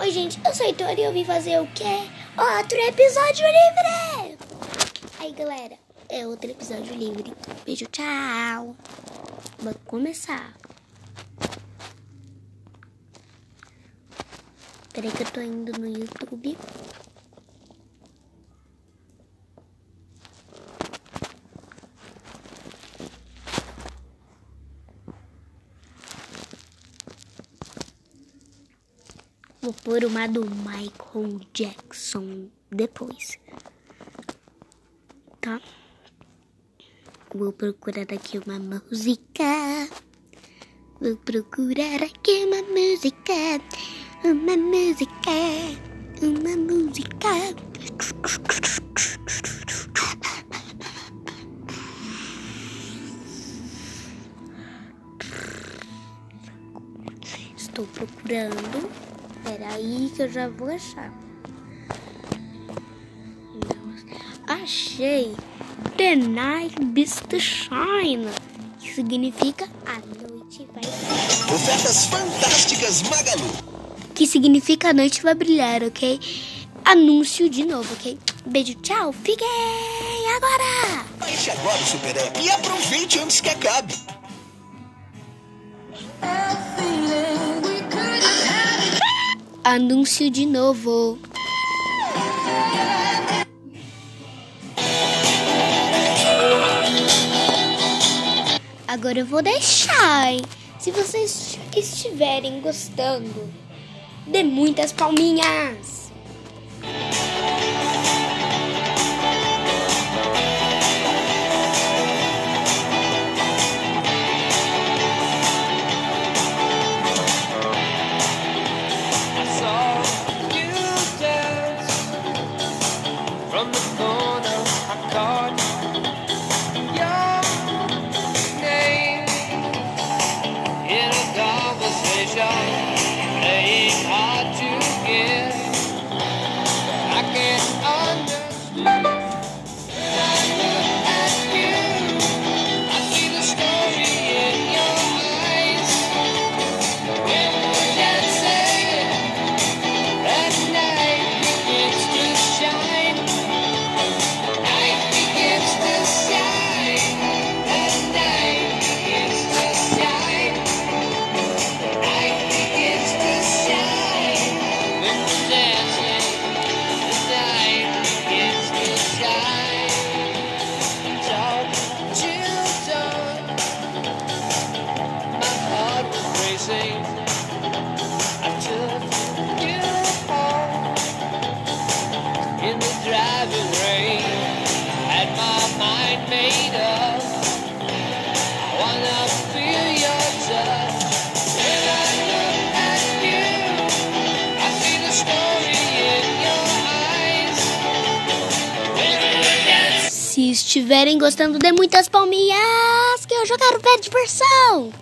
Oi, gente, eu sou Heitor e eu vim fazer o quê? Outro episódio livre! Aí, galera, é outro episódio livre. Beijo, tchau! Vou começar. Peraí que eu tô indo no YouTube. Vou pôr uma do Michael Jackson depois. Tá? Vou procurar aqui uma música. Vou procurar aqui uma música. Uma música. Eu já vou achar. Achei. The night beats the shine. Que significa a noite vai brilhar. Ofertas fantásticas Magalu. Que significa a noite vai brilhar, ok? Anúncio de novo, ok? Beijo, tchau. Fiquem agora. Baixe agora o Super App e aproveite antes que acabe. Anúncio de novo. Agora eu vou deixar? Se vocês estiverem gostando, dê muitas palminhas. Se estiverem gostando, dê muitas palminhas, que eu já quero pé de diversão.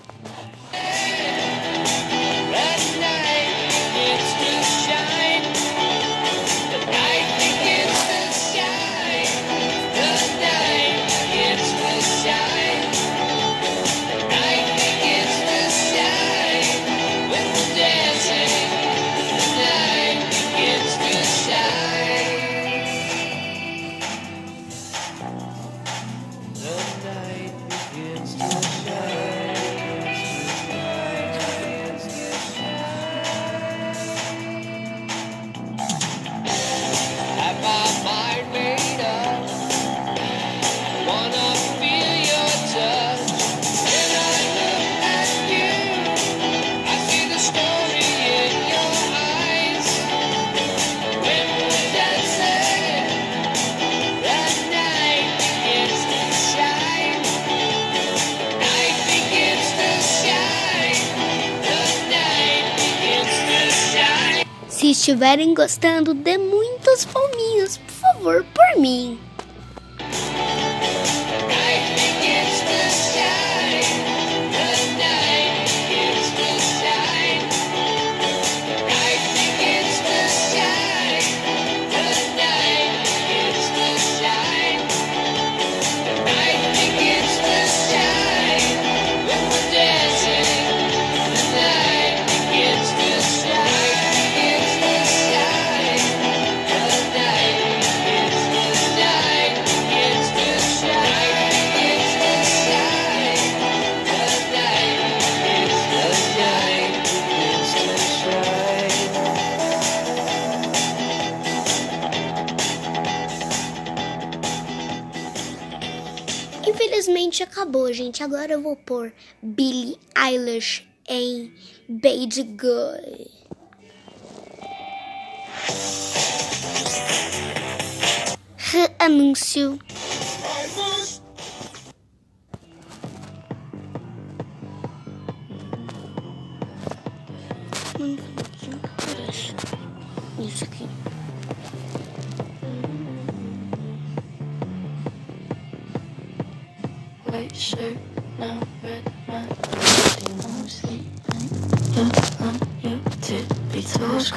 Se estiverem gostando, dê muitos palminhos, por favor, por mim. acabou, gente. Agora eu vou pôr Billie Eilish em Bad Girl. Reanúncio. Jestem na you to be so już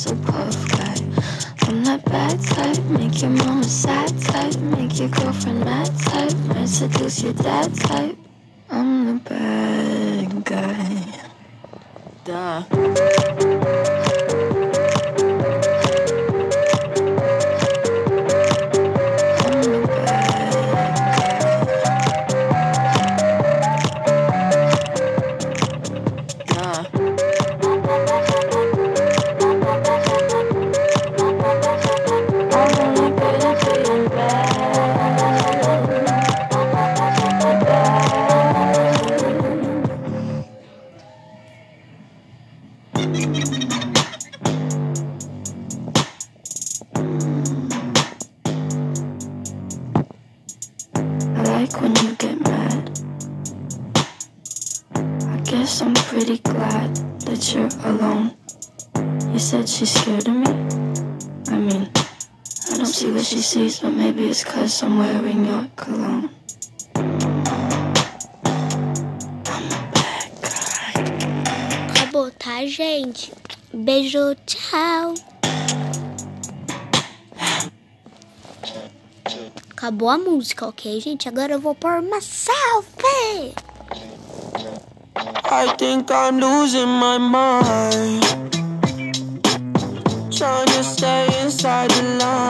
so puff guy, I'm that bad type, make your mama sad type, make your girlfriend mad type, might seduce your dad type. said she's scared of me. I mean, I don't see what she sees, but maybe it's cause I'm wearing your cologne. Acabou, tá, gente? Beijo, tchau. Acabou a música, ok, gente? Agora eu vou pôr uma selfie. I think I'm losing my mind. trying to stay inside the line.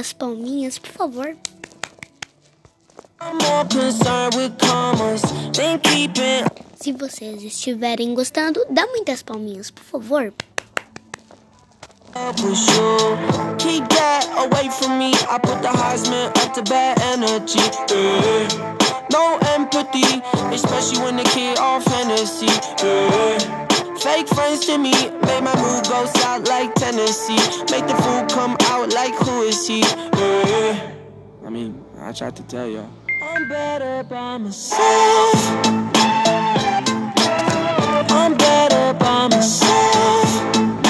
as palminhas, por favor? Se vocês estiverem gostando, dá muitas palminhas, por favor. No empathy, especially when the kid off Hennessy. Fake friends to me, made my mood go south like Tennessee. Make the food come out like who is he? Yeah. I mean, I tried to tell y'all. I'm better by myself. I'm better by myself.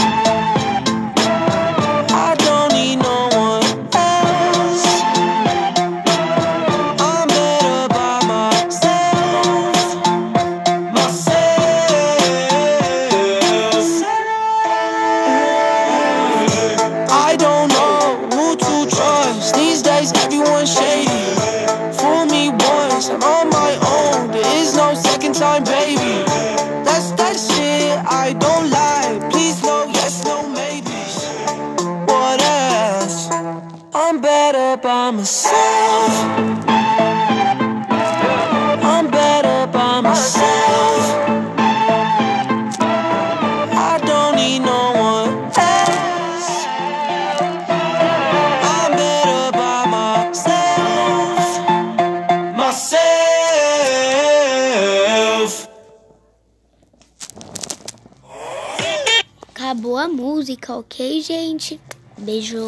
much these days, everyone shady. Fool me once, I'm on my own. There is no second time, baby. That's that shit, I don't lie. Please, no, yes, no, maybe. What else? I'm better by myself. música, ok, gente? Beijo.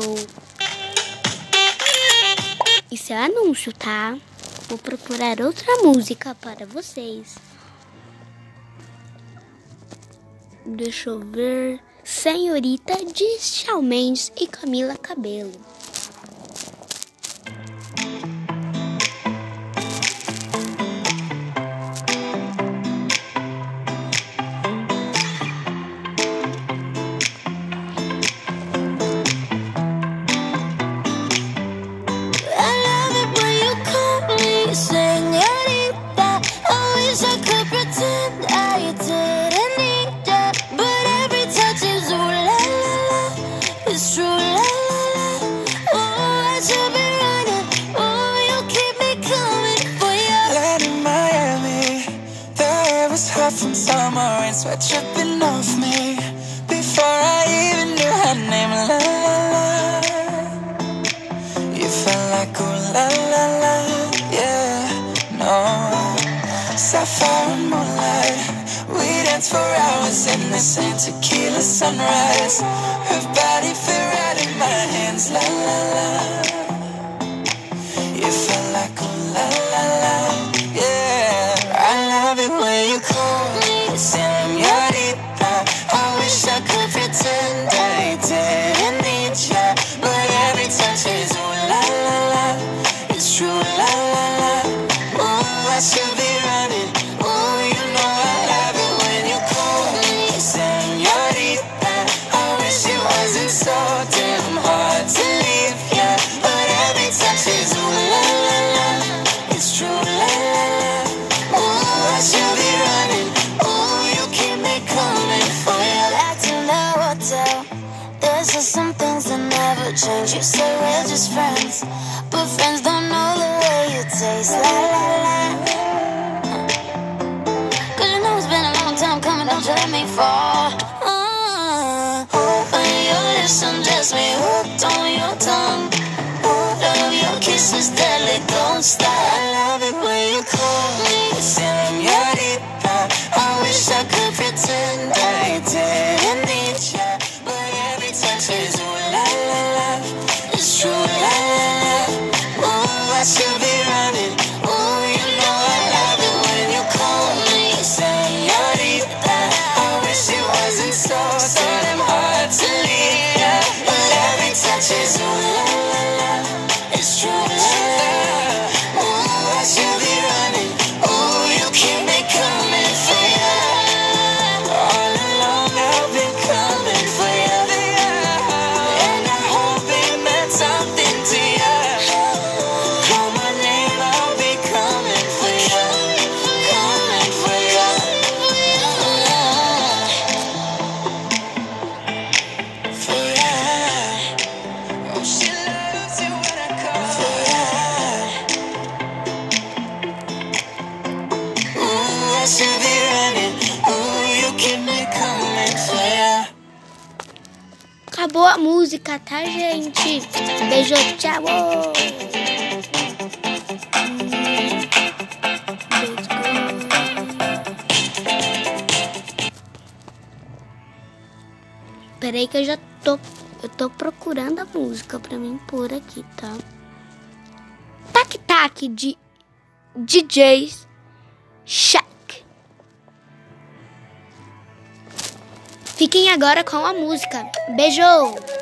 Isso é anúncio, tá? Vou procurar outra música para vocês. Deixa eu ver. Senhorita de Shawn Mendes e Camila Cabelo. Sweat dripping off me before I even knew her name. La la la. You felt like oh la la la. Yeah, no. Sapphire and moonlight. We danced for hours in the sand, tequila sunrise. don't stop. I love it when you call me. Beijo, tchau. Peraí que eu já tô. Eu tô procurando a música pra mim pôr aqui, tá? Tac Tac de DJs Shaq. Fiquem agora com a música. Beijo!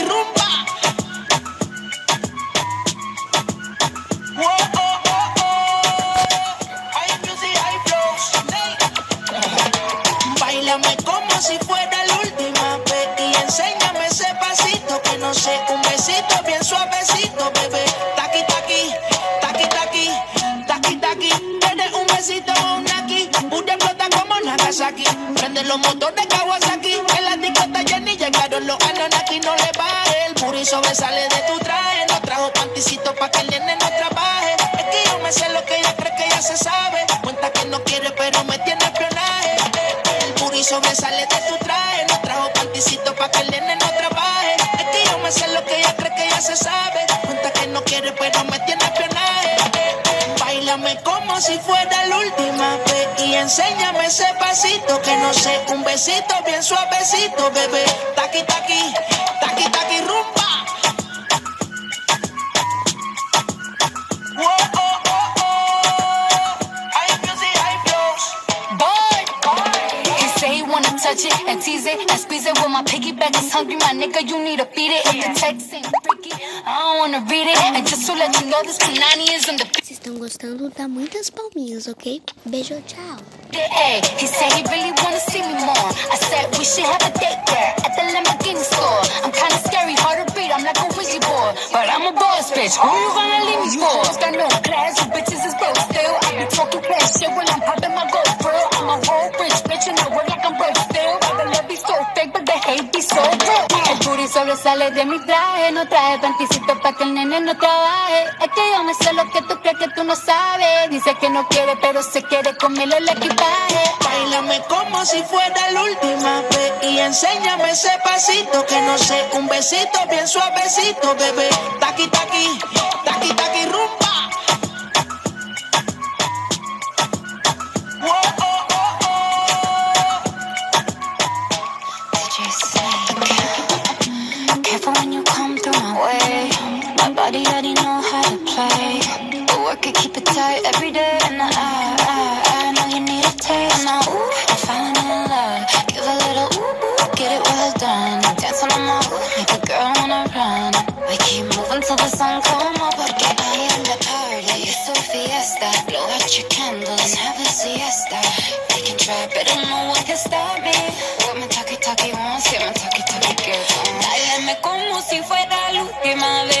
enséñame ese pasito que no sé, un besito bien suavecito, bebé. Taqui taqui, taqui taqui rumba. Whoa, touch it and tease it and squeeze it. When my piggyback is hungry, my nigga, you need to feed it. If the text ain't freaky, I don't wanna read it. And just to let you know, this Panani is on the estão gostando? Dá muitas palminhas, ok? Beijo, tchau. Hey, he said he really wanna see me more. I said we should have a date there at the Lamborghini store. I'm kinda scary, hard to read, I'm like a Ouija board. But I'm a boss bitch, who you gonna leave me for? Got no class, you bitches is broke still. I be talking cash shit when I'm popping my gold bro. I'm a whole rich bitch and I work like I'm broke still. The love be so fake, but the hate be so real. El booty sobresale de mi traje, no traje panticito pa' que el nene no trabaje. Es que yo me sé lo que tú Dice que no quiere, pero se quiere comerle el equipaje. Bailame como si fuera la última vez y enséñame ese pasito que no sé, un besito bien suavecito, bebé. Taqui taqui, taqui taqui rumba. Tight every day. And I, I, I know you need a taste. Now, I'm falling in love. Give a little ooh, ooh, get it well done. Dance on my ooh, make a girl wanna run. We keep moving till the sun come up. Porque I am the party. It's a fiesta. Blow out your candles and have a siesta. They can try, but no one can stop me. With my talkie talkie once, get my talkie talkie girl. Dáleme como si fuera la última vez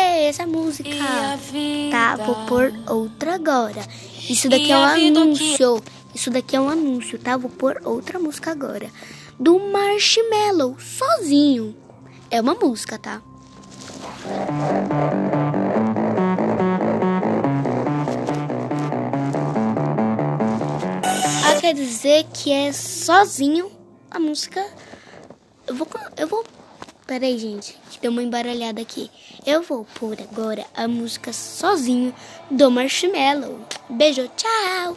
Essa música. Tá, vou pôr outra agora. Isso daqui é um anúncio. Isso daqui é um anúncio, tá? Vou pôr outra música agora. Do Marshmallow, sozinho. É uma música, tá? Ah, quer dizer que é sozinho a música. Eu vou. Eu vou. Peraí, gente, que deu uma embaralhada aqui. Eu vou pôr agora a música sozinho do Marshmallow. Beijo, tchau!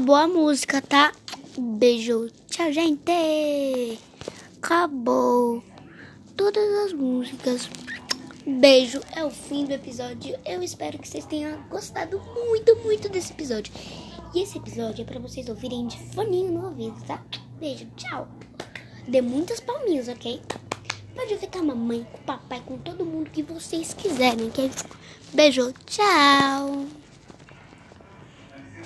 Acabou a música, tá? Beijo. Tchau, gente. Acabou. Todas as músicas. Beijo. É o fim do episódio. Eu espero que vocês tenham gostado muito, muito desse episódio. E esse episódio é pra vocês ouvirem de foninho no ouvido, tá? Beijo. Tchau. Dê muitas palminhas, ok? Pode ver com a mamãe, com o papai, com todo mundo que vocês quiserem, ok? Beijo. Tchau.